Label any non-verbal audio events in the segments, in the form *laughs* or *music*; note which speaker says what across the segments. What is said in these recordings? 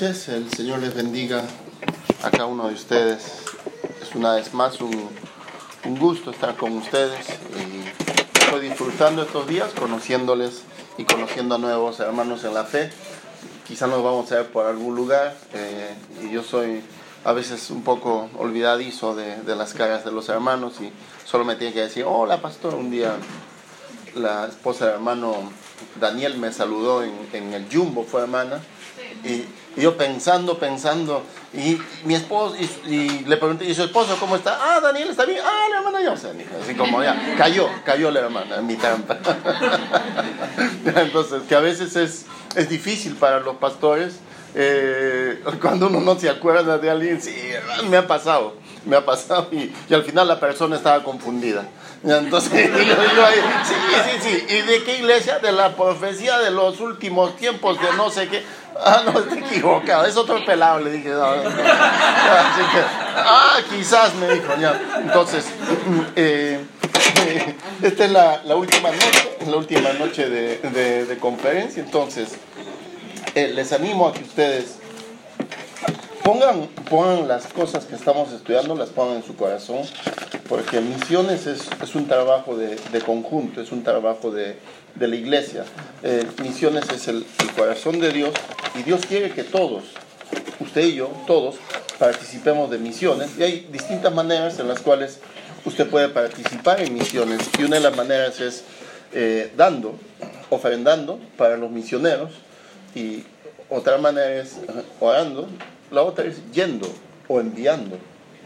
Speaker 1: noches, el Señor les bendiga a cada uno de ustedes. Es una vez más un, un gusto estar con ustedes y estoy disfrutando estos días conociéndoles y conociendo a nuevos hermanos en la fe. Quizá nos vamos a ver por algún lugar eh, y yo soy a veces un poco olvidadizo de, de, las caras de los hermanos y solo me tiene que decir, hola pastor, un día la esposa del hermano Daniel me saludó en, en el Jumbo, fue hermana y, yo pensando, pensando, y mi esposo, y, le pregunté, ¿y su esposo cómo está? Ah, Daniel está bien, ah, la hermana ya, así como ya, cayó, cayó la hermana en mi trampa. *laughs* Entonces, que a veces es, es difícil para los pastores, eh, cuando uno no se acuerda de alguien, sí, me ha pasado, me ha pasado, y, y al final la persona estaba confundida. Entonces, *laughs* sí, sí, sí. ¿Y de qué iglesia? De la profecía de los últimos tiempos, de no sé qué. Ah, no, estoy equivocado, es otro pelado, le dije. ah, quizás me dijo, ya. Entonces, eh, esta es la, última noche, la última noche de conferencia, entonces, eh, les animo a que ustedes pongan, pongan las cosas que estamos estudiando, las pongan en su corazón, porque misiones es, un trabajo de, conjunto, es un trabajo de, la iglesia. Eh, misiones es el, corazón de Dios y Dios quiere que todos, usted y yo, todos, participemos de misiones. Y hay distintas maneras en las cuales usted puede participar en misiones. Y una de las maneras es eh, dando, ofrendando para los misioneros. Y otra manera es orando. La otra es yendo o enviando,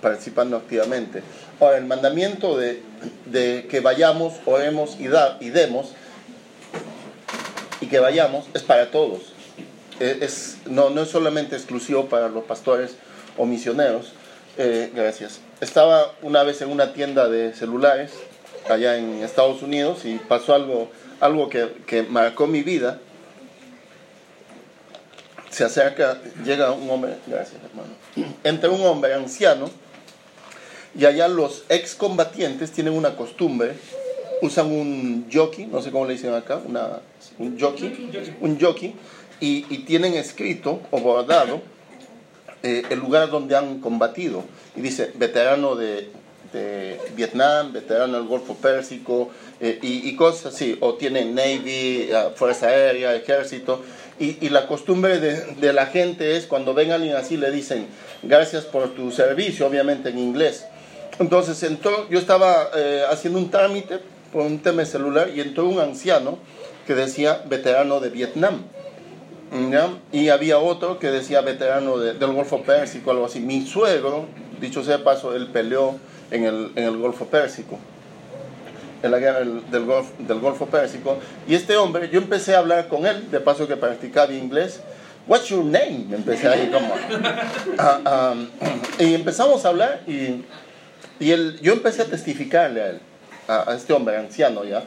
Speaker 1: participando activamente. Ahora, el mandamiento de, que vayamos, oremos y, da, y demos, y que vayamos, es para todos. Es, no, no es solamente exclusivo para los pastores o misioneros. Eh, gracias. Estaba una vez en una tienda de celulares allá en Estados Unidos y pasó algo, algo que, que marcó mi vida se acerca, llega un hombre, gracias hermano, entra un hombre anciano y allá los excombatientes tienen una costumbre, usan un jockey, no sé cómo le dicen acá, una, un jockey, un jockey, y, tienen escrito o bordado eh, el lugar donde han combatido. Y dice, veterano de, Vietnam, veterano del Golfo Pérsico, eh, y, cosas así, o tienen Navy, uh, Fuerza Aérea, Ejército. Y, y la costumbre de, de, la gente es cuando ven a alguien así le dicen gracias por tu servicio, obviamente en inglés. Entonces entró, yo estaba eh, haciendo un trámite por un tema celular y entró un anciano que decía veterano de Vietnam. ¿ya? Y había otro que decía veterano de, del Golfo Pérsico, algo así. Mi suegro, dicho sea paso, él peleó en el, en el Golfo Pérsico en la guerra del, del, Golf, del, Golfo Pérsico. Y este hombre, yo empecé a hablar con él, de paso que practicaba inglés. What's your name? Empecé ahí como... Uh, *laughs* um, y empezamos a hablar y, y él, yo empecé a testificarle a él, a, este hombre anciano ya.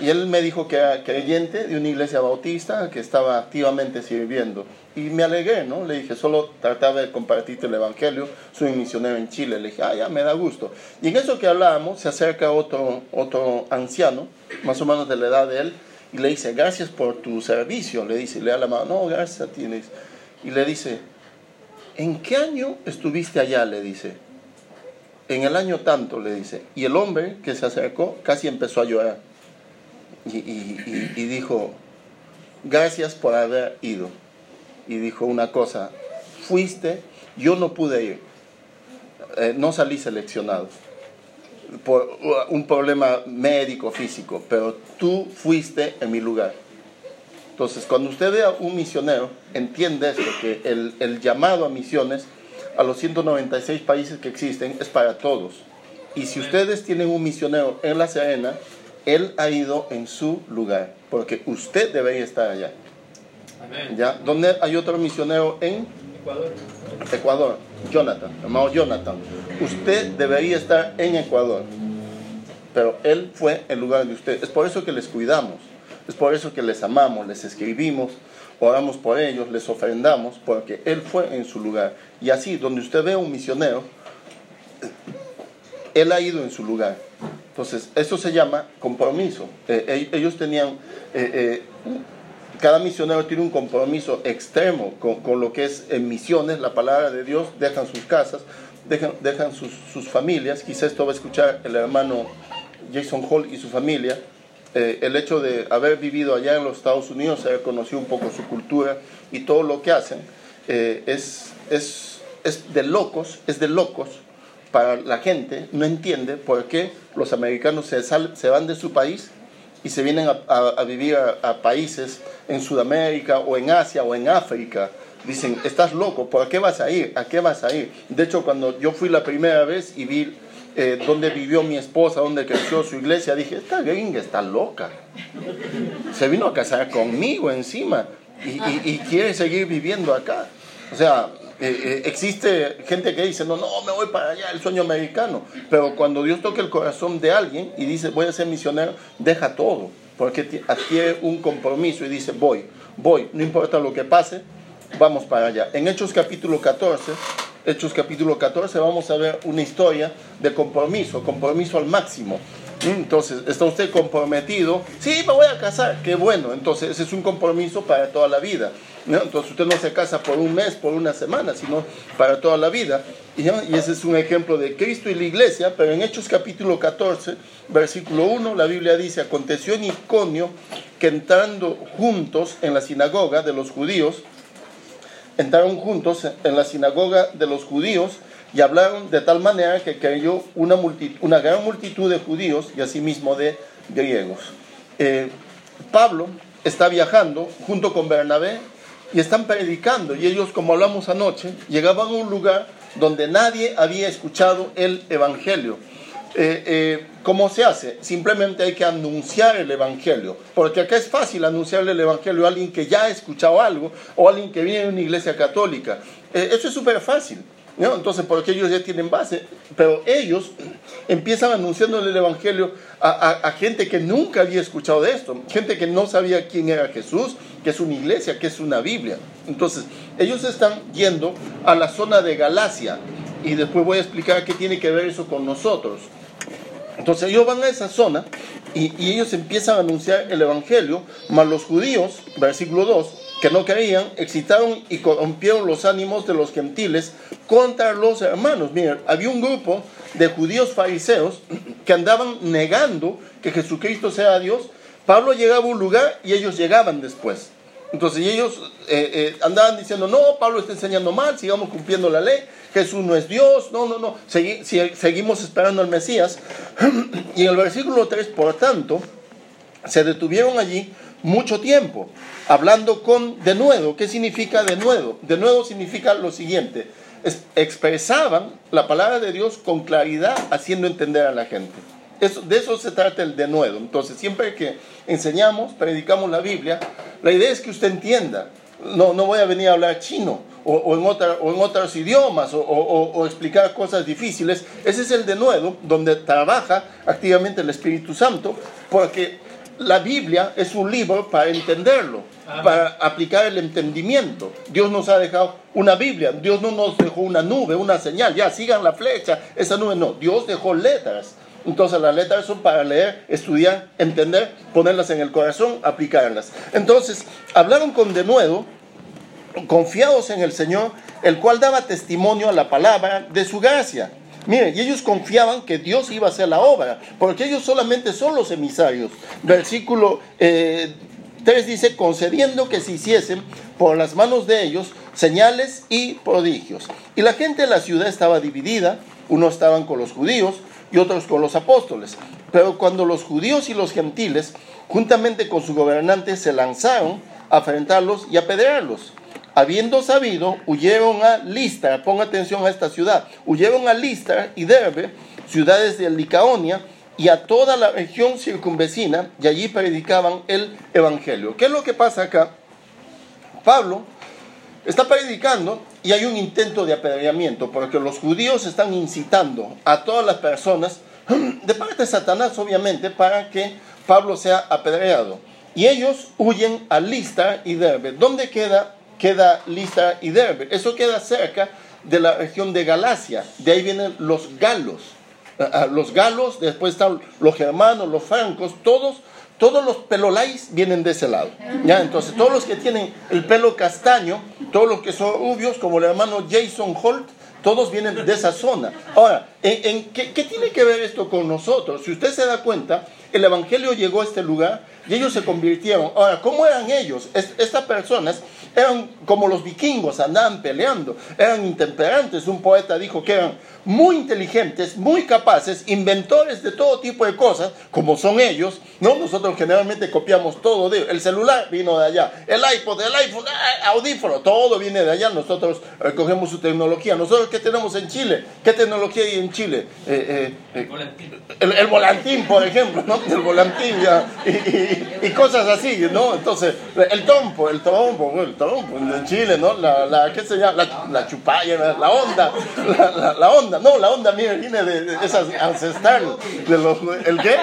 Speaker 1: Y él me dijo que era creyente de una iglesia bautista que estaba activamente sirviendo. Y me alegré, ¿no? Le dije, solo trataba de compartirte el evangelio. Soy misionero en Chile. Le dije, ah, ya, me da gusto. Y en eso que hablábamos, se acerca otro, otro anciano, más o menos de la edad de él, y le dice, gracias por tu servicio. Le dice, le da la mano, no, gracias a ti. Y le dice, ¿en qué año estuviste allá? Le dice, en el año tanto, le dice. Y el hombre que se acercó casi empezó a llorar. Y, y, dijo, gracias por haber ido y dijo una cosa, fuiste, yo no pude ir, eh, no salí seleccionado por un problema médico, físico, pero tú fuiste en mi lugar. Entonces, cuando usted vea un misionero, entiende esto, que el, el llamado a misiones a los 196 países que existen es para todos. Y si ustedes tienen un misionero en La Serena, él ha ido en su lugar, porque usted debería estar allá. ¿Ya? ¿Dónde hay otro misionero en
Speaker 2: Ecuador?
Speaker 1: Ecuador, Jonathan, hermano Jonathan. Usted debería estar en Ecuador, pero él fue en lugar de usted. Es por eso que les cuidamos, es por eso que les amamos, les escribimos, oramos por ellos, les ofrendamos, porque él fue en su lugar. Y así, donde usted ve a un misionero, él ha ido en su lugar. Entonces, eso se llama compromiso. Eh, ellos tenían... Eh, eh, cada misionero tiene un compromiso extremo con, lo que es en misiones, la palabra de Dios, dejan sus casas, dejan, dejan sus, sus familias. Quizás esto va a escuchar el hermano Jason Hall y su familia. Eh, el hecho de haber vivido allá en los Estados Unidos, haber conocido un poco su cultura y todo lo que hacen, eh, es, es, es de locos, es de locos para la gente, no entiende por qué los americanos se, se van de su país y se vienen a, vivir a, países en Sudamérica o en Asia o en África. Dicen, estás loco, ¿por qué vas a ir? ¿A qué vas a ir? De hecho, cuando yo fui la primera vez y vi eh, dónde vivió mi esposa, dónde creció su iglesia, dije, esta gringa está loca. Se vino a casar conmigo encima y, y quiere seguir viviendo acá. O sea, eh, eh, existe gente que dice, no, no, me voy para allá, el sueño americano. Pero cuando Dios toca el corazón de alguien y dice, voy a ser misionero, deja todo, porque adquiere un compromiso y dice, voy, voy, no importa lo que pase, vamos para allá. En Hechos capítulo 14, Hechos capítulo 14, vamos a ver una historia de compromiso, compromiso al máximo. Entonces, ¿está usted comprometido? Sí, me voy a casar, qué bueno. Entonces, ese es un compromiso para toda la vida. Entonces usted no se casa por un mes, por una semana, sino para toda la vida. Y, ese es un ejemplo de Cristo y la iglesia, pero en Hechos capítulo 14, versículo 1, la Biblia dice, aconteció en Iconio que entrando juntos en la sinagoga de los judíos, entraron juntos en la sinagoga de los judíos y hablaron de tal manera que cayó una, una gran multitud de judíos y asimismo de griegos. Eh, Pablo está viajando junto con Bernabé y están predicando. Y ellos, como hablamos anoche, llegaban a un lugar donde nadie había escuchado el Evangelio. Eh, eh, ¿Cómo se hace? Simplemente hay que anunciar el Evangelio. Porque acá es fácil anunciarle el Evangelio a alguien que ya ha escuchado algo o a alguien que viene de una iglesia católica. Eh, eso es súper fácil. ¿no? Entonces, porque ellos ya tienen base, pero ellos *clears throat* empiezan anunciándole el Evangelio a, gente que nunca había escuchado de esto, gente que no sabía quién era Jesús, que es una iglesia, que es una Biblia. Entonces, ellos están yendo a la zona de Galacia y después voy a explicar qué tiene que ver eso con nosotros. Entonces ellos van a esa zona y, ellos empiezan a anunciar el Evangelio, mas los judíos, versículo 2, que no creían, excitaron y corrompieron los ánimos de los gentiles contra los hermanos. Miren, había un grupo de judíos fariseos que andaban negando que Jesucristo sea Dios. Pablo llegaba a un lugar y ellos llegaban después. Entonces ellos eh, eh, andaban diciendo, no, Pablo está enseñando mal, sigamos cumpliendo la ley, Jesús no es Dios, no, no, no, seguimos esperando al Mesías. *clears throat* y en el versículo 3, por tanto, se detuvieron allí mucho tiempo, hablando con de nuevo. ¿Qué significa de nuevo? De nuevo significa lo siguiente, expresaban la palabra de Dios con claridad, haciendo entender a la gente. De eso se trata el de nuevo. Entonces, siempre que enseñamos, predicamos la Biblia, la idea es que usted entienda. No, no voy a venir a hablar chino o, en, otra, o en otros idiomas o, explicar cosas difíciles. Ese es el de nuevo, donde trabaja activamente el Espíritu Santo, porque la Biblia es un libro para entenderlo, para aplicar el entendimiento. Dios nos ha dejado una Biblia, Dios no nos dejó una nube, una señal, ya sigan la flecha, esa nube no, Dios dejó letras. Entonces las letras son para leer, estudiar, entender, ponerlas en el corazón, aplicarlas. Entonces, hablaron con denuedo, confiados en el Señor, el cual daba testimonio a la palabra de su gracia Miren, y ellos confiaban que Dios iba a hacer la obra, porque ellos solamente son los emisarios. Versículo 3 eh, dice, concediendo que se hiciesen por las manos de ellos señales y prodigios. Y la gente de la ciudad estaba dividida, unos estaban con los judíos y otros con los apóstoles. Pero cuando los judíos y los gentiles, juntamente con su gobernante, se lanzaron a enfrentarlos y apedrearlos, habiendo sabido, huyeron a Listra, ponga atención a esta ciudad, huyeron a Listra y Derbe, ciudades de Licaonia, y a toda la región circunvecina, y allí predicaban el Evangelio. ¿Qué es lo que pasa acá? Pablo está predicando y hay un intento de apedreamiento, porque los judíos están incitando a todas las personas, *clears throat* de parte de Satanás obviamente, para que Pablo sea apedreado. Y ellos huyen a Listra y Derbe. ¿Dónde queda queda Lista y Derbe. Eso queda cerca de la región de Galacia. De ahí vienen los galos. Ah, ah, los galos, después están los germanos, los francos, todos todos los pelolais vienen de ese lado. ¿ya? Entonces, todos los que tienen el pelo castaño, todos los que son rubios, como el hermano Jason Holt, todos vienen de esa zona. Ahora, ¿en, qué, qué, tiene que ver esto con nosotros? Si usted se da cuenta, el Evangelio llegó a este lugar y ellos se convirtieron. Ahora, ¿cómo eran ellos? estas personas eran como los vikingos, andaban peleando, eran intemperantes. Un poeta dijo que eran muy inteligentes, muy capaces, inventores de todo tipo de cosas, como son ellos. ¿no? Nosotros generalmente copiamos todo de El celular vino de allá, el iPod, el iPhone, ah, audífono, todo viene de allá. Nosotros recogemos su tecnología. ¿Nosotros qué tenemos en Chile? ¿Qué tecnología hay en Chile? Eh, eh, eh, el, volantín. por ejemplo, ¿no? El volantín ya, y, cosas así, ¿no? Entonces, el trompo, el trompo, el trompo en Chile, ¿no? La, la ¿qué se llama? La, chupalla, la, onda, la onda no, la onda mía viene de, esas ancestral. De los, ¿El qué?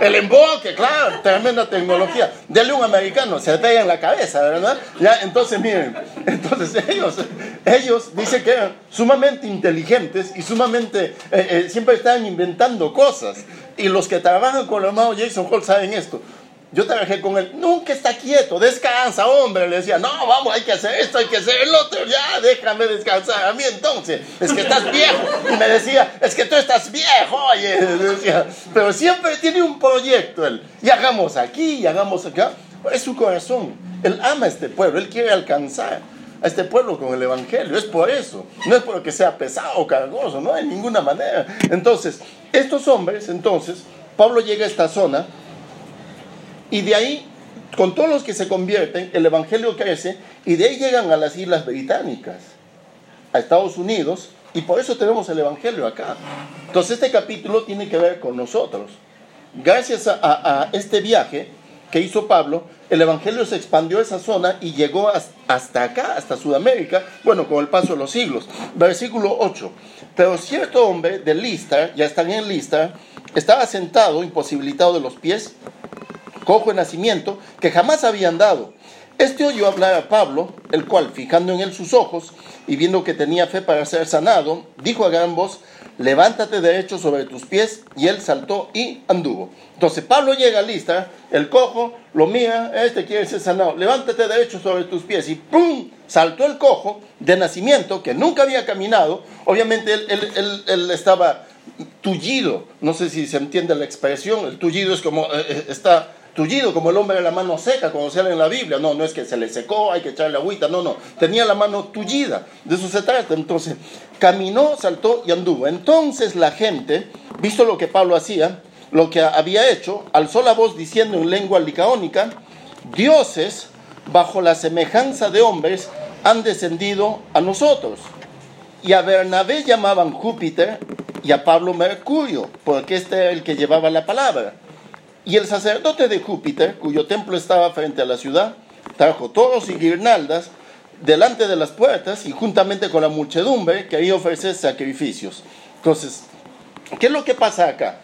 Speaker 1: El emboque, claro, tremenda tecnología. Dele un americano, se pega en la cabeza, ¿verdad? Ya, entonces miren, *laughs* entonces ellos, ellos dicen que eran sumamente inteligentes y sumamente, eh, eh, siempre estaban inventando cosas. Y los que trabajan con el hermano Jason Hall saben esto. Yo trabajé con él, nunca está quieto, descansa, hombre. Le decía, no, vamos, hay que hacer esto, hay que hacer el otro, ya, déjame descansar. A mí entonces, es que estás viejo. Y me decía, es que tú estás viejo, oye. Decía, pero siempre tiene un proyecto él. Y hagamos aquí, y hagamos acá. Es su corazón. Él ama a este pueblo, él quiere alcanzar a este pueblo con el Evangelio. Es por eso. No es porque sea pesado o cargoso, no, de ninguna manera. Entonces, estos hombres, entonces, Pablo llega a esta zona y de ahí, con todos los que se convierten, el Evangelio crece y de ahí llegan a las Islas Británicas, a Estados Unidos, y por eso tenemos el Evangelio acá. Entonces este capítulo tiene que ver con nosotros. Gracias a, este viaje que hizo Pablo, el Evangelio se expandió a esa zona y llegó hasta acá, hasta Sudamérica, bueno, con el paso de los siglos. Versículo 8. Pero cierto hombre de Lista, ya están en Lista, estaba sentado, imposibilitado de los pies, cojo de nacimiento, que jamás había andado. Este oyó hablar a Pablo, el cual, fijando en él sus ojos y viendo que tenía fe para ser sanado, dijo a gran voz, levántate derecho sobre tus pies, y él saltó y anduvo. Entonces Pablo llega a lista, el cojo lo mira, este quiere ser sanado, levántate derecho sobre tus pies, y ¡pum! saltó el cojo de nacimiento, que nunca había caminado, obviamente él, él estaba tullido, no sé si se entiende la expresión, el tullido es como, eh, eh, está tullido como el hombre de la mano seca, como se en la Biblia. No, no es que se le secó, hay que echarle agüita, no, no. Tenía la mano tullida, de eso se trata. Entonces, caminó, saltó y anduvo. Entonces la gente, visto lo que Pablo hacía, lo que había hecho, alzó la voz diciendo en lengua licaónica, dioses bajo la semejanza de hombres han descendido a nosotros. Y a Bernabé llamaban Júpiter y a Pablo Mercurio, porque este era el que llevaba la palabra. Y el sacerdote de Júpiter, cuyo templo estaba frente a la ciudad, trajo toros y guirnaldas delante de las puertas y juntamente con la muchedumbre quería ofrecer sacrificios. Entonces, ¿qué es lo que pasa acá?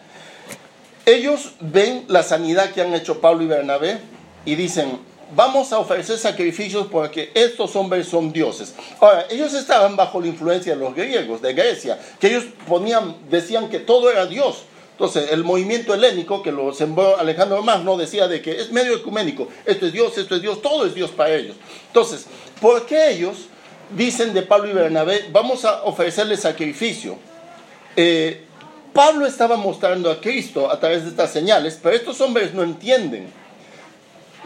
Speaker 1: Ellos ven la sanidad que han hecho Pablo y Bernabé y dicen, vamos a ofrecer sacrificios porque estos hombres son dioses. Ahora, ellos estaban bajo la influencia de los griegos, de Grecia, que ellos ponían, decían que todo era Dios. Entonces, el movimiento helénico que lo sembró Alejandro Magno decía de que es medio ecuménico, esto es Dios, esto es Dios, todo es Dios para ellos. Entonces, ¿por qué ellos dicen de Pablo y Bernabé, vamos a ofrecerles sacrificio? Eh, Pablo estaba mostrando a Cristo a través de estas señales, pero estos hombres no entienden.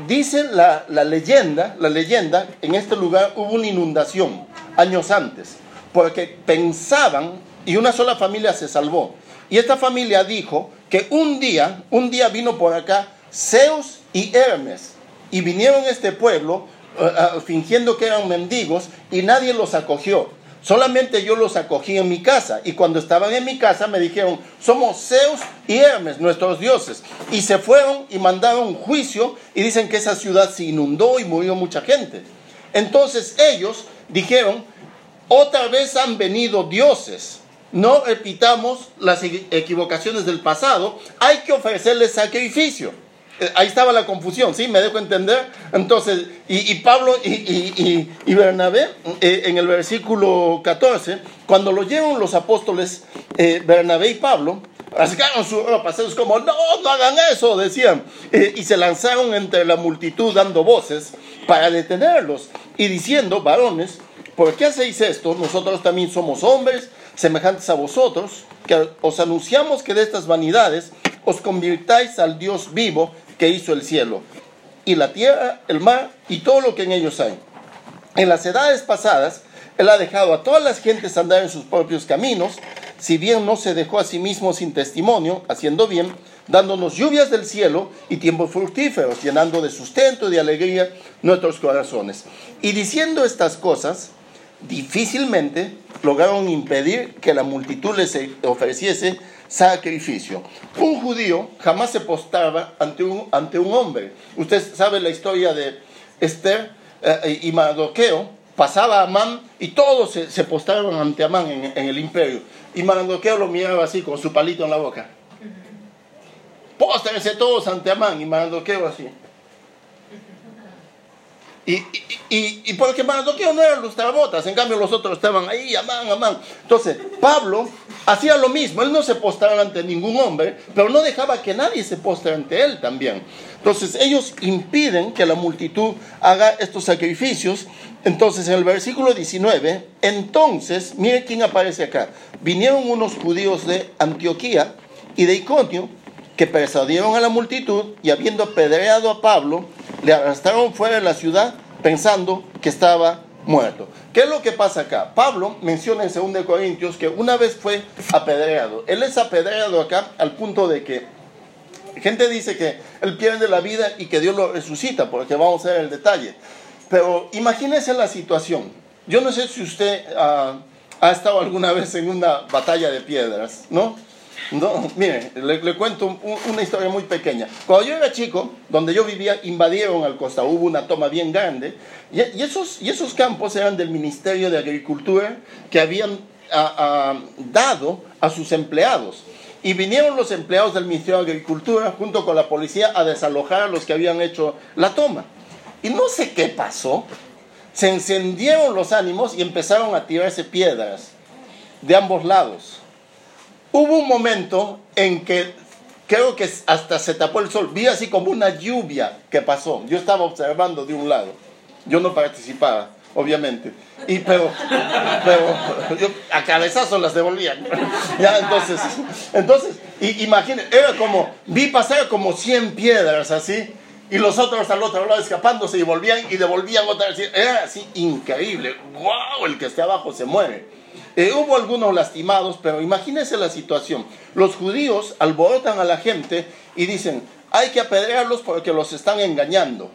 Speaker 1: Dicen la, la leyenda, la leyenda, en este lugar hubo una inundación años antes, porque pensaban, y una sola familia se salvó, y esta familia dijo que un día, un día vino por acá Zeus y Hermes y vinieron a este pueblo eh, eh, fingiendo que eran mendigos y nadie los acogió. Solamente yo los acogí en mi casa y cuando estaban en mi casa me dijeron, somos Zeus y Hermes, nuestros dioses. Y se fueron y mandaron juicio y dicen que esa ciudad se inundó y murió mucha gente. Entonces ellos dijeron, otra vez han venido dioses no repitamos las equivocaciones del pasado, hay que ofrecerles sacrificio. Eh, ahí estaba la confusión, ¿sí? ¿Me dejo entender? Entonces, y, Pablo y, Bernabé, eh, en el versículo 14, cuando lo llevan los apóstoles eh, Bernabé y Pablo, rasgaron su ropa, es como, no, no hagan eso, decían, eh, y se lanzaron entre la multitud dando voces para detenerlos y diciendo, varones, ¿por qué hacéis esto? Nosotros también somos hombres semejantes a vosotros, que os anunciamos que de estas vanidades os convirtáis al Dios vivo que hizo el cielo y la tierra, el mar y todo lo que en ellos hay. En las edades pasadas, Él ha dejado a todas las gentes andar en sus propios caminos, si bien no se dejó a sí mismo sin testimonio, haciendo bien, dándonos lluvias del cielo y tiempos fructíferos, llenando de sustento y de alegría nuestros corazones. Y diciendo estas cosas, difícilmente lograron impedir que la multitud les ofreciese sacrificio. Un judío jamás se postaba ante un, ante un hombre. Usted sabe la historia de Esther eh, y Mardoqueo. Pasaba Amán y todos se, postaron ante Amán en, en, el imperio. Y Mardoqueo lo miraba así con su palito en la boca. Póstense todos ante Amán y Mardoqueo así. Y, y, y, porque Mardoqueo no eran los trabotas, en cambio los otros estaban ahí, amán, amán. Entonces, Pablo hacía lo mismo, él no se postraba ante ningún hombre, pero no dejaba que nadie se postre ante él también. Entonces, ellos impiden que la multitud haga estos sacrificios. Entonces, en el versículo 19, entonces, mire quién aparece acá. Vinieron unos judíos de Antioquía y de Iconio que persuadieron a la multitud y habiendo apedreado a Pablo, le arrastraron fuera de la ciudad pensando que estaba muerto. ¿Qué es lo que pasa acá? Pablo menciona en 2 Corintios que una vez fue apedreado. Él es apedreado acá al punto de que gente dice que él pierde la vida y que Dios lo resucita, porque vamos a ver el detalle. Pero imagínese la situación. Yo no sé si usted ha estado alguna vez en una batalla de piedras, ¿no? No, mire, le, cuento una historia muy pequeña. Cuando yo era chico, donde yo vivía, invadieron al costa, hubo una toma bien grande, y, esos, y esos campos eran del Ministerio de Agricultura que habían dado a sus empleados. Y vinieron los empleados del Ministerio de Agricultura junto con la policía a desalojar a los que habían hecho la toma. Y no sé qué pasó, se encendieron los ánimos y empezaron a tirarse piedras de ambos lados Hubo un momento en que creo que hasta se tapó el sol. Vi así como una lluvia que pasó. Yo estaba observando de un lado. Yo no participaba, obviamente. Y pero, pero yo a cabezazos las devolvían. ya, entonces, entonces, imagínense, era como, vi pasar como 100 piedras así. Y los otros al otro lado escapándose y volvían y devolvían otra vez. Era así increíble. ¡Wow! El que esté abajo se muere. Eh, hubo algunos lastimados, pero imagínense la situación. Los judíos alborotan a la gente y dicen, hay que apedrearlos porque los están engañando.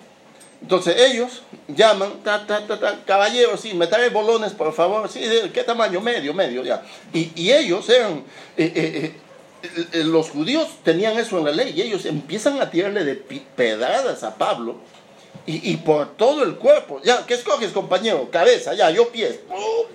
Speaker 1: Entonces ellos llaman, ta, ta, sí, me trae bolones, por favor, sí, ¿de qué tamaño? Medio, medio, ya. Y, ellos eran, eh, eh, los judíos tenían eso en la ley y ellos empiezan a tirarle de pedradas a Pablo y, por todo el cuerpo. Ya, ¿qué escoges, compañero? Cabeza, ya, yo pies.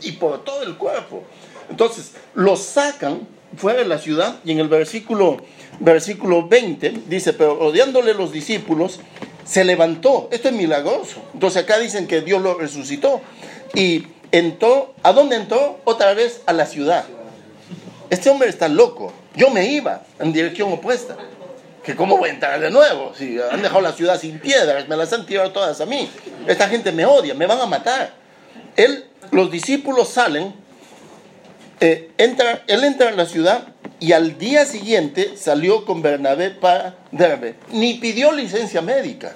Speaker 1: Y por todo el cuerpo. Entonces, los sacan fuera de la ciudad y en el versículo, versículo 20 dice, pero rodeándole los discípulos, se levantó. Esto es milagroso. Entonces acá dicen que Dios lo resucitó. Y entró, ¿a dónde entró? Otra vez a la ciudad. Este hombre está loco. Yo me iba en dirección opuesta que cómo voy a entrar de nuevo, si han dejado la ciudad sin piedras, me las han tirado todas a mí, esta gente me odia, me van a matar. Él, los discípulos salen, eh, entra, él entra en la ciudad y al día siguiente salió con Bernabé para Derbe, ni pidió licencia médica.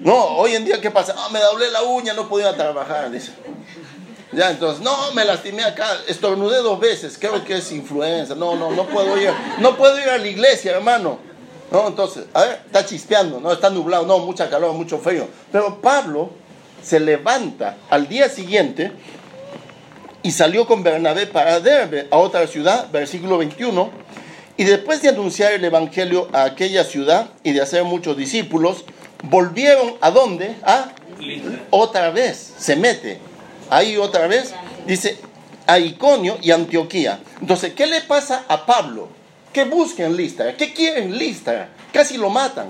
Speaker 1: No, hoy en día, ¿qué pasa? Ah, me doblé la uña, no podía trabajar, dice. Ya, entonces, no, me lastimé acá, estornudé dos veces, creo que es influenza, no, no, no puedo ir, no puedo ir a la iglesia, hermano. No, entonces, a ver, está chispeando, no, está nublado, no, mucha calor, mucho frío. Pero Pablo se levanta al día siguiente y salió con Bernabé para Derbe, a otra ciudad, versículo 21. Y después de anunciar el evangelio a aquella ciudad y de hacer muchos discípulos, volvieron a dónde? A otra vez, se mete ahí otra vez, dice a Iconio y Antioquía. Entonces, ¿qué le pasa a Pablo? ¿Qué buscan Listra? ¿Qué quieren Listra? Casi lo matan.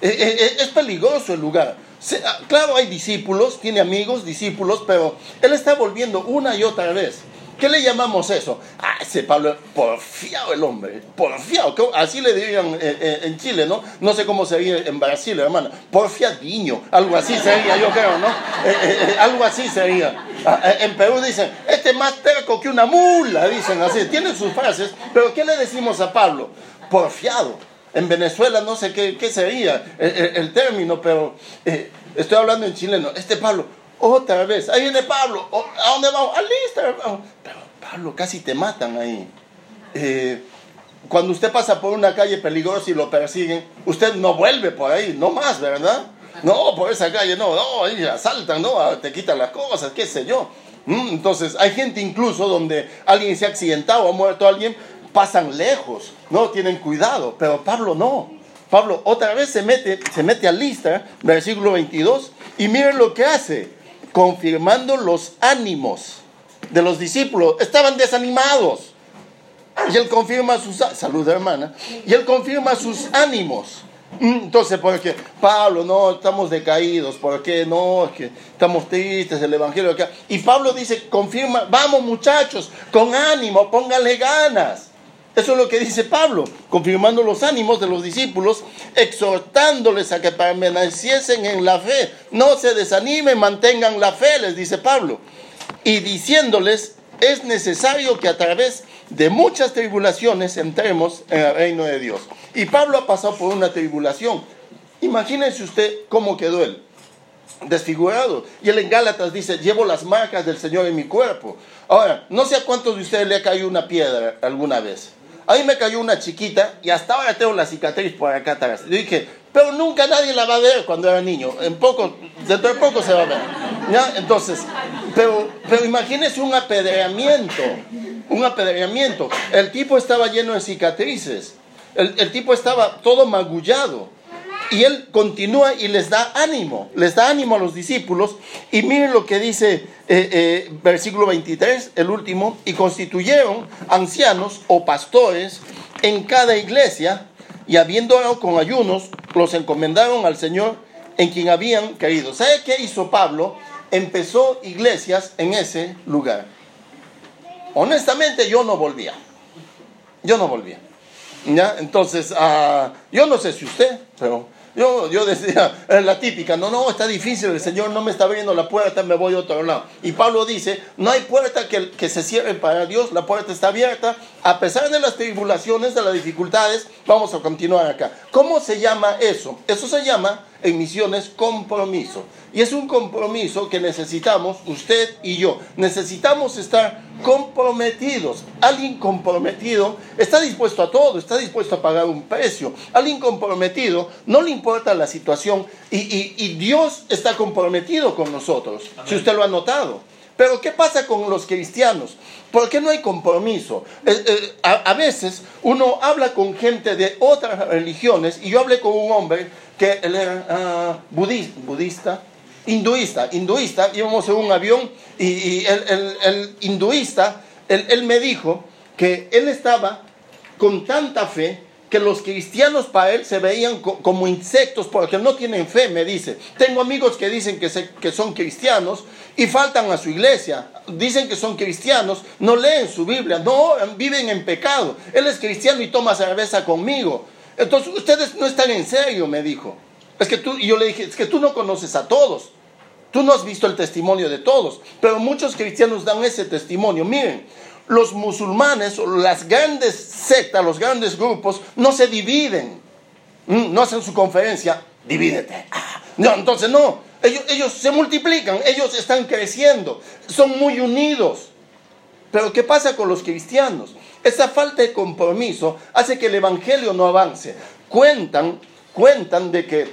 Speaker 1: Eh, eh, eh, es peligroso el lugar. Ah, claro, hay discípulos, tiene amigos, discípulos, pero él está volviendo una y otra vez. ¿Qué le llamamos eso? Ah, ese Pablo, porfiado el hombre, porfiado. Así le dirían eh, eh, en Chile, ¿no? No sé cómo sería en Brasil, hermano. Porfiadiño, algo así sería, yo creo, ¿no? Eh, algo así sería. Ah, en Perú dicen, este es más terco que una mula, dicen así. Tienen sus frases, pero ¿qué le decimos a Pablo? Porfiado. En Venezuela no sé qué, qué sería el, término, pero estoy hablando en chileno. Este Pablo, otra vez, ahí viene Pablo. ¿A dónde vamos? A Lister. Pero Pablo, casi te matan ahí. Eh, cuando usted pasa por una calle peligrosa y lo persiguen, usted no vuelve por ahí, no más, ¿verdad? No, por esa calle, no, no, ahí asaltan, no, ah, te quitan las cosas, qué sé yo. Mm, entonces, hay gente incluso donde alguien se ha accidentado ha muerto alguien, pasan lejos, no tienen cuidado, pero Pablo no. Pablo otra vez se mete, se mete a lista, versículo 22, y miren lo que hace confirmando los ánimos de los discípulos. Estaban desanimados. Y él confirma sus... Salud, hermana. Y él confirma sus ánimos. Mm, entonces, porque Pablo, no, estamos decaídos, porque no, es que estamos tristes, el Evangelio acá. Y Pablo dice, confirma, vamos muchachos, con ánimo, pónganle ganas. Eso es lo que dice Pablo, confirmando los ánimos de los discípulos, exhortándoles a que permaneciesen en la fe. No se desanimen, mantengan la fe, les dice Pablo. Y diciéndoles, es necesario que a través de muchas tribulaciones entremos en el reino de Dios. Y Pablo ha pasado por una tribulación. Imagínense usted cómo quedó él desfigurado. Y él en Gálatas dice, llevo las marcas del Señor en mi cuerpo. Ahora, no sé a cuántos de ustedes le ha caído una piedra alguna vez. A mí me cayó una chiquita y hasta ahora tengo la cicatriz por acá atrás. Yo dije, pero nunca nadie la va a ver cuando era niño. En poco, dentro de poco se va a ver. Entonces, pero, pero imagínese un apedreamiento. Un apedreamiento. El tipo estaba lleno de cicatrices. El tipo estaba todo magullado. Y él continúa y les da ánimo, les da ánimo a los discípulos. Y miren lo que dice eh, eh, versículo 23, el último, y constituyeron ancianos o pastores en cada iglesia, y habiendo con ayunos, los encomendaron al Señor en quien habían caído. ¿Sabe qué hizo Pablo? Empezó iglesias en ese lugar. Honestamente yo no volvía. Yo no volvía. ¿Ya? Entonces, uh, yo no sé si usted, pero yo, yo decía, *laughs* la típica, no, no, está difícil, el Señor no me está abriendo la puerta, me voy a otro lado. Y Pablo dice, no hay puerta que, que se cierre para Dios, la puerta está abierta, a pesar de las tribulaciones, de las dificultades, vamos a continuar acá. ¿Cómo se llama eso? Eso se llama en misiones compromiso. Y es un compromiso que necesitamos usted y yo. Necesitamos estar comprometidos. Alguien comprometido está dispuesto a todo, está dispuesto a pagar un precio. Alguien comprometido no le importa la situación y, Dios está comprometido con nosotros, si usted lo ha notado. Pero ¿qué pasa con los cristianos? ¿Por qué no hay compromiso? Eh, eh, a, veces uno habla con gente de otras religiones y yo hablé con un hombre que él era ah, budista, hinduista, hinduista, íbamos en un avión y, el, hinduista, él, me dijo que él estaba con tanta fe que los cristianos para él se veían como insectos porque no tienen fe, me dice. Tengo amigos que dicen que, que son cristianos y faltan a su iglesia. Dicen que son cristianos, no leen su Biblia, no viven en pecado. Él es cristiano y toma cerveza conmigo. Entonces, ustedes no están en serio, me dijo. Es que tú, y yo le dije, es que tú no conoces a todos. Tú no has visto el testimonio de todos. Pero muchos cristianos dan ese testimonio. Miren, los musulmanes las grandes sectas, los grandes grupos, no se dividen. Mm, no hacen su conferencia, divídete. Ah, no, entonces no. Ellos, ellos se multiplican, ellos están creciendo, son muy unidos. Pero ¿qué pasa con los cristianos? Esa falta de compromiso hace que el Evangelio no avance. Cuentan, cuentan de que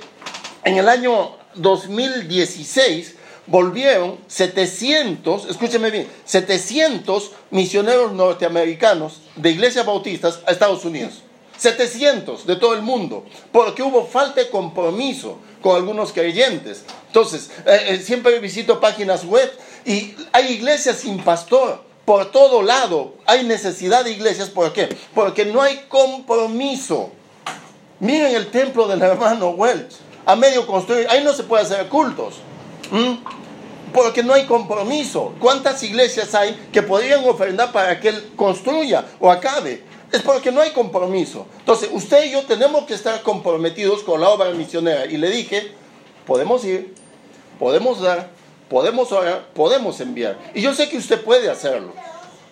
Speaker 1: en el año 2016 volvieron 700, escúcheme bien, 700 misioneros norteamericanos de iglesias bautistas a Estados Unidos. 700 de todo el mundo, porque hubo falta de compromiso con algunos creyentes. Entonces, eh, eh, siempre visito páginas web y hay iglesias sin pastor por todo lado. Hay necesidad de iglesias, ¿por qué? Porque no hay compromiso. Miren el templo del hermano Welch, a medio construir, ahí no se puede hacer cultos. Porque no hay compromiso. ¿Cuántas iglesias hay que podrían ofrendar para que Él construya o acabe? Es porque no hay compromiso. Entonces, usted y yo tenemos que estar comprometidos con la obra misionera. Y le dije, podemos ir, podemos dar, podemos orar, podemos enviar. Y yo sé que usted puede hacerlo.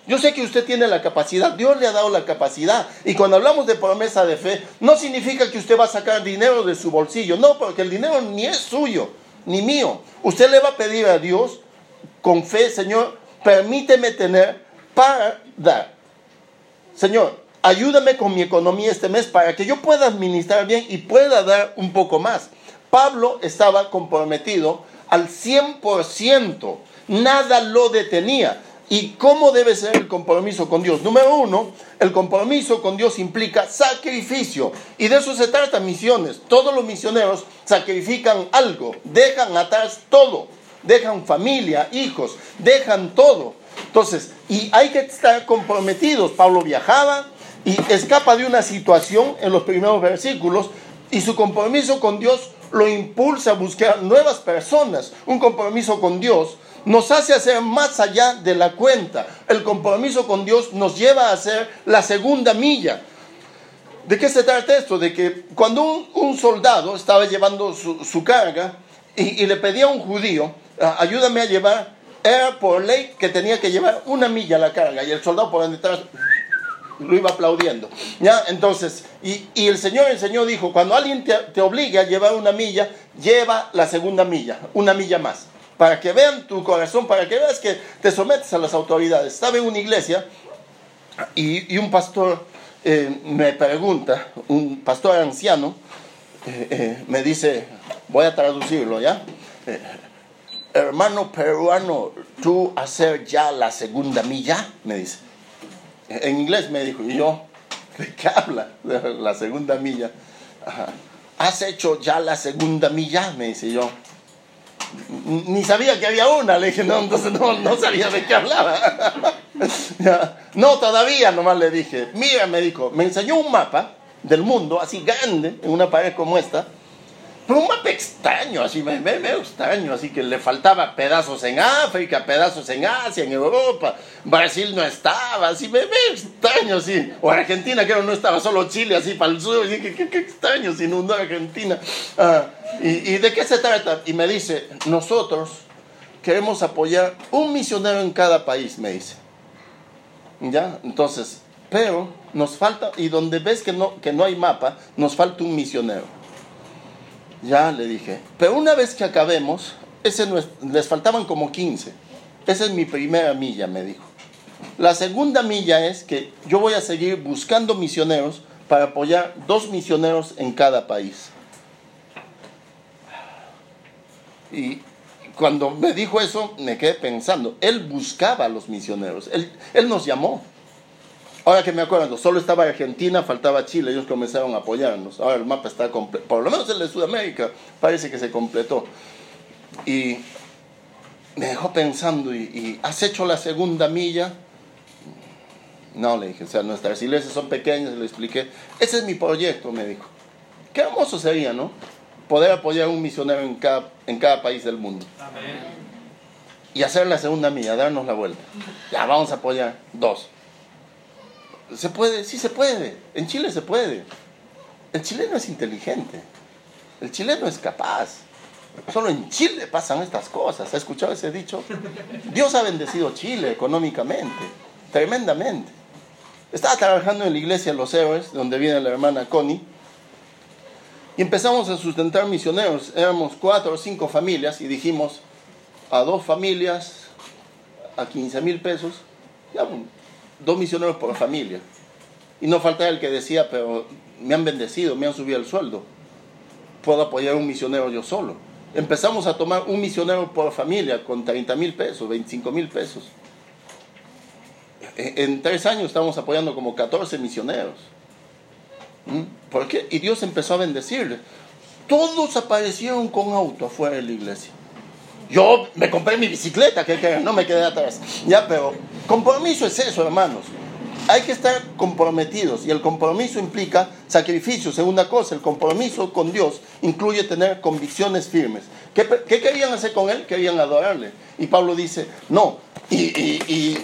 Speaker 1: Yo sé que usted tiene la capacidad, Dios le ha dado la capacidad. Y cuando hablamos de promesa de fe, no significa que usted va a sacar dinero de su bolsillo. No, porque el dinero ni es suyo, ni mío. Usted le va a pedir a Dios con fe, Señor, permíteme tener para dar. Señor, ayúdame con mi economía este mes para que yo pueda administrar bien y pueda dar un poco más. Pablo estaba comprometido al 100%, nada lo detenía. ¿Y cómo debe ser el compromiso con Dios? Número uno, el compromiso con Dios implica sacrificio. Y de eso se trata misiones. Todos los misioneros sacrifican algo, dejan atrás todo. Dejan familia, hijos, dejan todo. Entonces, y hay que estar comprometidos. Pablo viajaba y escapa de una situación en los primeros versículos y su compromiso con Dios lo impulsa a buscar nuevas personas. Un compromiso con Dios nos hace hacer más allá de la cuenta. El compromiso con Dios nos lleva a hacer la segunda milla. ¿De qué se trata esto? De que cuando un, soldado estaba llevando su, carga y, le pedía a un judío, ah, ayúdame a llevar, era por ley que tenía que llevar una milla la carga y el soldado por detrás lo iba aplaudiendo. ¿ya? Entonces, y, el Señor enseñó, dijo, cuando alguien te, te obligue a llevar una milla, lleva la segunda milla, una milla más para que vean tu corazón, para que veas que te sometes a las autoridades. Estaba en una iglesia y, un pastor eh, me pregunta, un pastor anciano, eh, eh, me dice, voy a traducirlo ya, hermano peruano, ¿tú hacer ya la segunda milla? Me dice. En inglés me dijo, y yo, ¿de qué habla? *laughs* La segunda milla. ¿Has hecho ya la segunda milla? Me dice yo ni sabía que había una. Le dije, no, entonces no, no sabía de qué hablaba. *laughs* no, todavía, nomás le dije. Mira, me dijo, me enseñó un mapa del mundo, así grande, en una pared como esta. Pero un mapa extraño, así, me, me, extraño, así que le faltaba pedazos en África, pedazos en Asia, en Europa. Brasil no estaba, así, me, me extraño, así. O Argentina, que no estaba, solo Chile, así, para el sur. Qué, qué, qué extraño, se inundó Argentina. Ah, ¿y, ¿Y de qué se trata? Y me dice, nosotros queremos apoyar un misionero en cada país, me dice. ¿Ya? Entonces, pero nos falta, y donde ves que no, que no hay mapa, nos falta un misionero. Ya le dije. Pero una vez que acabemos, ese les faltaban como 15. Esa es mi primera milla, me dijo. La segunda milla es que yo voy a seguir buscando misioneros para apoyar dos misioneros en cada país. Y cuando me dijo eso, me quedé pensando, él buscaba a los misioneros, él nos llamó. Ahora que me acuerdo, solo estaba Argentina, faltaba Chile, ellos comenzaron a apoyarnos. Ahora el mapa está completo, por lo menos el de Sudamérica parece que se completó. Y me dejó pensando, ¿y, has hecho la segunda milla? No, le dije, o sea, nuestras iglesias son pequeñas, le expliqué. Ese es mi proyecto, me dijo. Qué hermoso sería, ¿no? Poder apoyar a un misionero en cada, en cada país del mundo. Amén. Y hacer la segunda milla, darnos la vuelta. Ya, vamos a apoyar dos. Se puede, sí se puede. En Chile se puede. El chileno es inteligente. El chileno es capaz. Solo en Chile pasan estas cosas. ¿Ha escuchado ese dicho? Dios ha bendecido Chile económicamente, tremendamente. Estaba trabajando en la iglesia Los Héroes, donde viene la hermana Connie, y empezamos a sustentar misioneros. Éramos cuatro o cinco familias y dijimos a dos familias a 15 mil pesos, ya dos misioneros por familia. Y no falta el que decía, pero me han bendecido, me han subido el sueldo. Puedo apoyar a un misionero yo solo. Empezamos a tomar un misionero por familia con 30 mil pesos, 25 mil pesos. En tres años estamos apoyando como 14 misioneros. ¿Mm? ¿Por qué? Y Dios empezó a bendecirle. Todos aparecieron con auto afuera de la iglesia. Yo me compré mi bicicleta, que, no me quedé atrás. Ya, pero compromiso es eso, hermanos. hay que estar comprometidos y el compromiso implica sacrificio. Segunda cosa, el compromiso con Dios incluye tener convicciones firmes. ¿Qué, querían hacer con Él? Querían adorarle. Y Pablo dice, no. Y,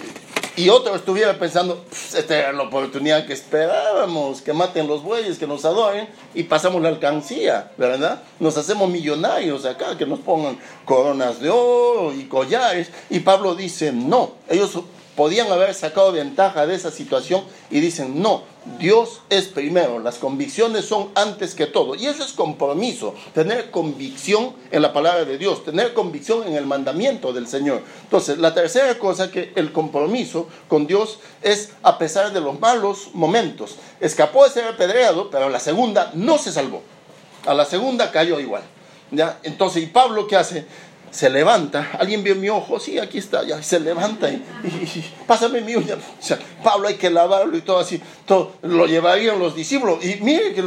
Speaker 1: otro estuviera pensando, esta era la oportunidad que esperábamos, que maten los bueyes, que nos adoren y pasamos la alcancía, ¿verdad? Nos hacemos millonarios acá, que nos pongan coronas de oro y collares. Y Pablo dice, no, ellos podían haber sacado ventaja de esa situación y dicen, no, Dios es primero, las convicciones son antes que todo. Y eso es compromiso, tener convicción en la palabra de Dios, tener convicción en el mandamiento del Señor. Entonces, la tercera cosa que el compromiso con Dios es a pesar de los malos momentos. Escapó de ser apedreado, pero la segunda no se salvó. A la segunda cayó igual. ¿ya? Entonces, ¿y Pablo qué hace? Se levanta, alguien vio mi ojo, sí, aquí está, ya se levanta y, pásame mi uña. Pablo hay que lavarlo y todo así, todo, lo llevarían los discípulos. Y mire que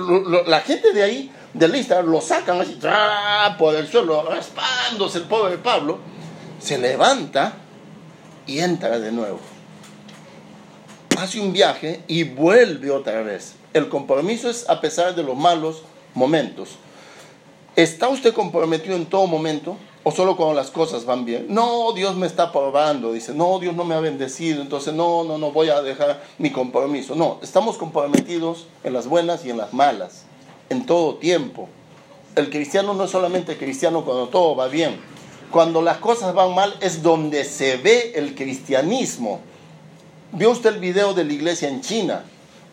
Speaker 1: la gente de ahí, de lista, lo sacan así, por el suelo, raspándose el pobre Pablo, se levanta y entra de nuevo. Hace un viaje y vuelve otra vez. El compromiso es a pesar de los malos momentos. ¿Está usted comprometido en todo momento? O solo cuando las cosas van bien. No, Dios me está probando, dice, no, Dios no me ha bendecido, entonces no, no, no voy a dejar mi compromiso. No, estamos comprometidos en las buenas y en las malas, en todo tiempo. El cristiano no es solamente cristiano cuando todo va bien. Cuando las cosas van mal es donde se ve el cristianismo. ¿Vio usted el video de la iglesia en China?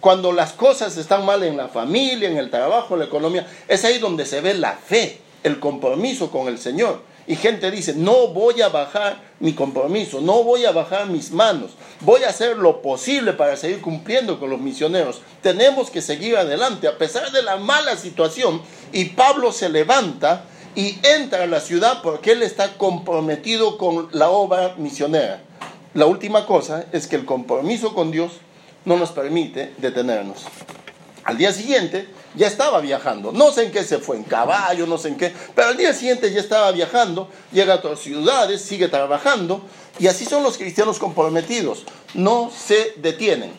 Speaker 1: Cuando las cosas están mal en la familia, en el trabajo, en la economía, es ahí donde se ve la fe, el compromiso con el Señor. Y gente dice, no voy a bajar mi compromiso, no voy a bajar mis manos, voy a hacer lo posible para seguir cumpliendo con los misioneros. Tenemos que seguir adelante a pesar de la mala situación. Y Pablo se levanta y entra a la ciudad porque él está comprometido con la obra misionera. La última cosa es que el compromiso con Dios no nos permite detenernos. Al día siguiente, ya estaba viajando. No sé en qué se fue, en caballo, no sé en qué, pero al día siguiente ya estaba viajando, llega a otras ciudades, sigue trabajando, y así son los cristianos comprometidos. No se detienen,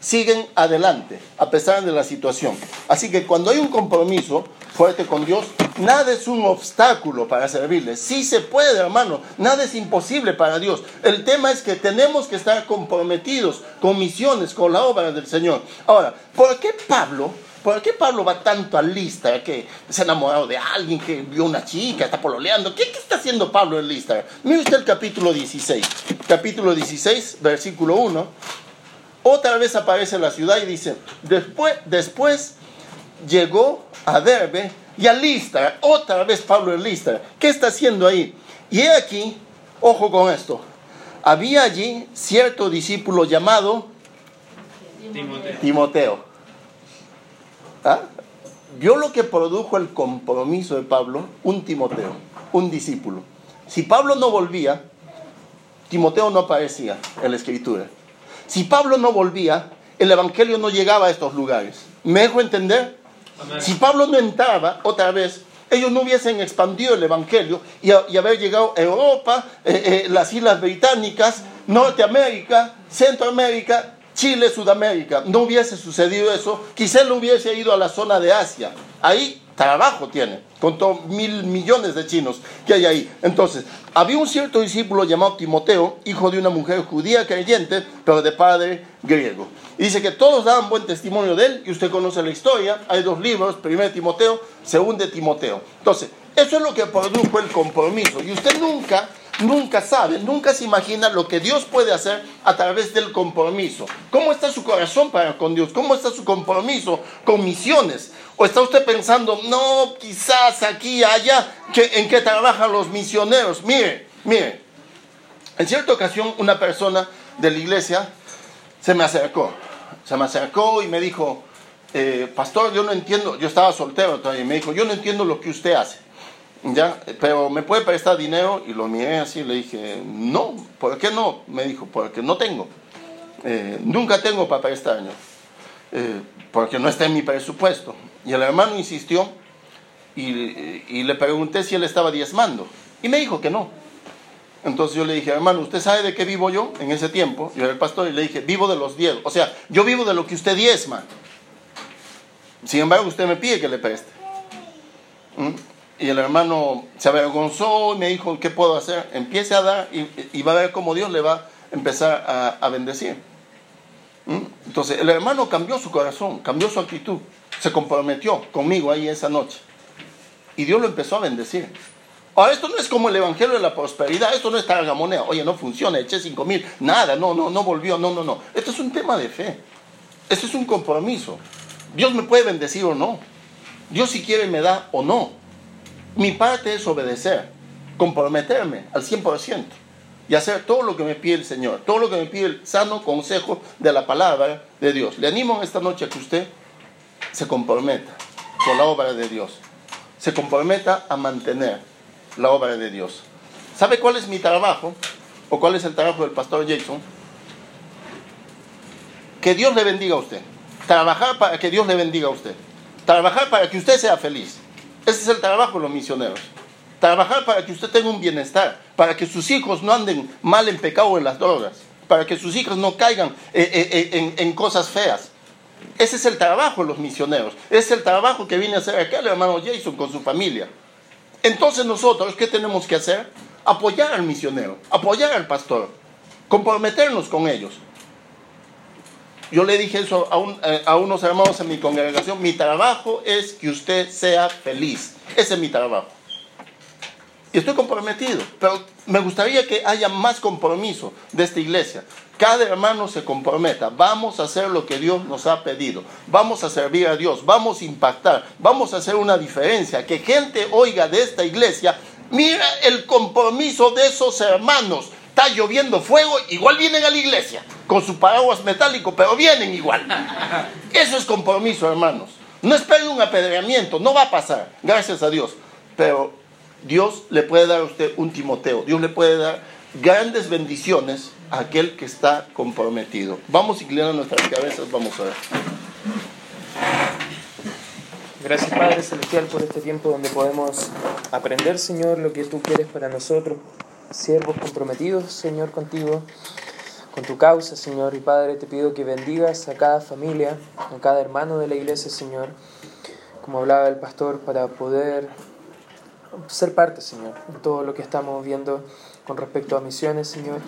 Speaker 1: siguen adelante, a pesar de la situación. Así que cuando hay un compromiso fuerte con Dios, nada es un obstáculo para servirle. Sí se puede, hermano, nada es imposible para Dios. El tema es que tenemos que estar comprometidos con misiones, con la obra del Señor. Ahora, ¿por qué Pablo? ¿Por qué Pablo va tanto a lista? Que se ha enamorado de alguien, que vio una chica, está pololeando. ¿Qué, está haciendo Pablo en lista? Mire usted el capítulo 16. Capítulo 16, versículo 1. Otra vez aparece la ciudad y dice, después, después llegó a Derbe y a Listra. Otra vez Pablo en Listra. ¿Qué está haciendo ahí? Y he aquí, ojo con esto, había allí cierto discípulo llamado Timoteo. Timoteo ¿Ah? Vio lo que produjo el compromiso de Pablo, un Timoteo, un discípulo. Si Pablo no volvía, Timoteo no aparecía en la escritura. Si Pablo no volvía, el Evangelio no llegaba a estos lugares. ¿Me dejo entender? Si Pablo no entraba otra vez, ellos no hubiesen expandido el Evangelio y, haber llegado a Europa, eh, eh, las Islas Británicas, Norteamérica, Centroamérica Chile, Sudamérica, no hubiese sucedido eso, quizá él hubiese ido a la zona de Asia. Ahí trabajo tiene, con mil millones de chinos que hay ahí. Entonces, había un cierto discípulo llamado Timoteo, hijo de una mujer judía creyente, pero de padre griego. Dice que todos daban buen testimonio de él, y usted conoce la historia, hay dos libros, primero Timoteo, segundo Timoteo. Entonces, eso es lo que produjo el compromiso. Y usted nunca nunca sabe, nunca se imagina lo que Dios puede hacer a través del compromiso. ¿Cómo está su corazón para con Dios? ¿Cómo está su compromiso con misiones? ¿O está usted pensando, no, quizás aquí, allá, en qué trabajan los misioneros? Mire, mire, en cierta ocasión una persona de la iglesia se me acercó, se me acercó y me dijo, eh, pastor, yo no entiendo, yo estaba soltero todavía, y me dijo, yo no entiendo lo que usted hace. Ya, pero ¿me puede prestar dinero? Y lo miré así, le dije, no, ¿por qué no? Me dijo, porque no tengo. Eh, nunca tengo para prestar, eh, porque no está en mi presupuesto. Y el hermano insistió y, y, le pregunté si él estaba diezmando. Y me dijo que no. Entonces yo le dije, hermano, ¿usted sabe de qué vivo yo en ese tiempo? Yo era el pastor y le dije, vivo de los diez. O sea, yo vivo de lo que usted diezma. Sin embargo, usted me pide que le preste. ¿Mm? Y el hermano se avergonzó y me dijo, ¿qué puedo hacer? Empiece a dar y, va a ver cómo Dios le va a empezar a, bendecir. ¿Mm? Entonces, el hermano cambió su corazón, cambió su actitud, se comprometió conmigo ahí esa noche. Y Dios lo empezó a bendecir. Ahora, esto no es como el evangelio de la prosperidad, esto no es moneda. Oye, no funciona, eché cinco mil, nada, no, no, no volvió, no, no, no. Esto es un tema de fe. Esto es un compromiso. Dios me puede bendecir o no. Dios si quiere me da o no. Mi parte es obedecer, comprometerme al 100% y hacer todo lo que me pide el Señor, todo lo que me pide el sano consejo de la palabra de Dios. Le animo en esta noche a que usted se comprometa con la obra de Dios, se comprometa a mantener la obra de Dios. ¿Sabe cuál es mi trabajo? ¿O cuál es el trabajo del pastor Jason? Que Dios le bendiga a usted. Trabajar para que Dios le bendiga a usted. Trabajar para que usted sea feliz. Ese es el trabajo de los misioneros. Trabajar para que usted tenga un bienestar, para que sus hijos no anden mal en pecado o en las drogas, para que sus hijos no caigan eh, eh, eh, en, cosas feas. Ese es el trabajo de los misioneros. Ese es el trabajo que viene a hacer acá el hermano Jason con su familia. Entonces nosotros, ¿qué tenemos que hacer? Apoyar al misionero, apoyar al pastor, comprometernos con ellos. Yo le dije eso a, a, unos hermanos en mi congregación, mi trabajo es que usted sea feliz. Ese es mi trabajo. Y estoy comprometido, pero me gustaría que haya más compromiso de esta iglesia. Cada hermano se comprometa, vamos a hacer lo que Dios nos ha pedido, vamos a servir a Dios, vamos a impactar, vamos a hacer una diferencia, que gente oiga de esta iglesia, mira el compromiso de esos hermanos, está lloviendo fuego, igual vienen a la iglesia, con su paraguas metálico, pero vienen igual. Eso es compromiso, hermanos. No esperen un apedreamiento, no va a pasar, gracias a Dios, pero Dios le puede dar a usted un Timoteo, Dios le puede dar grandes bendiciones a aquel que está comprometido. Vamos inclinando nuestras cabezas, vamos a ver.
Speaker 2: Gracias Padre Celestial por este tiempo donde podemos aprender, Señor, lo que tú quieres para nosotros, siervos comprometidos, Señor, contigo, con tu causa, Señor. Y Padre, te pido que bendigas a cada familia, a cada hermano de la iglesia, Señor, como hablaba el pastor, para poder ser parte, Señor, en todo lo que estamos viendo con respecto a misiones, Señor.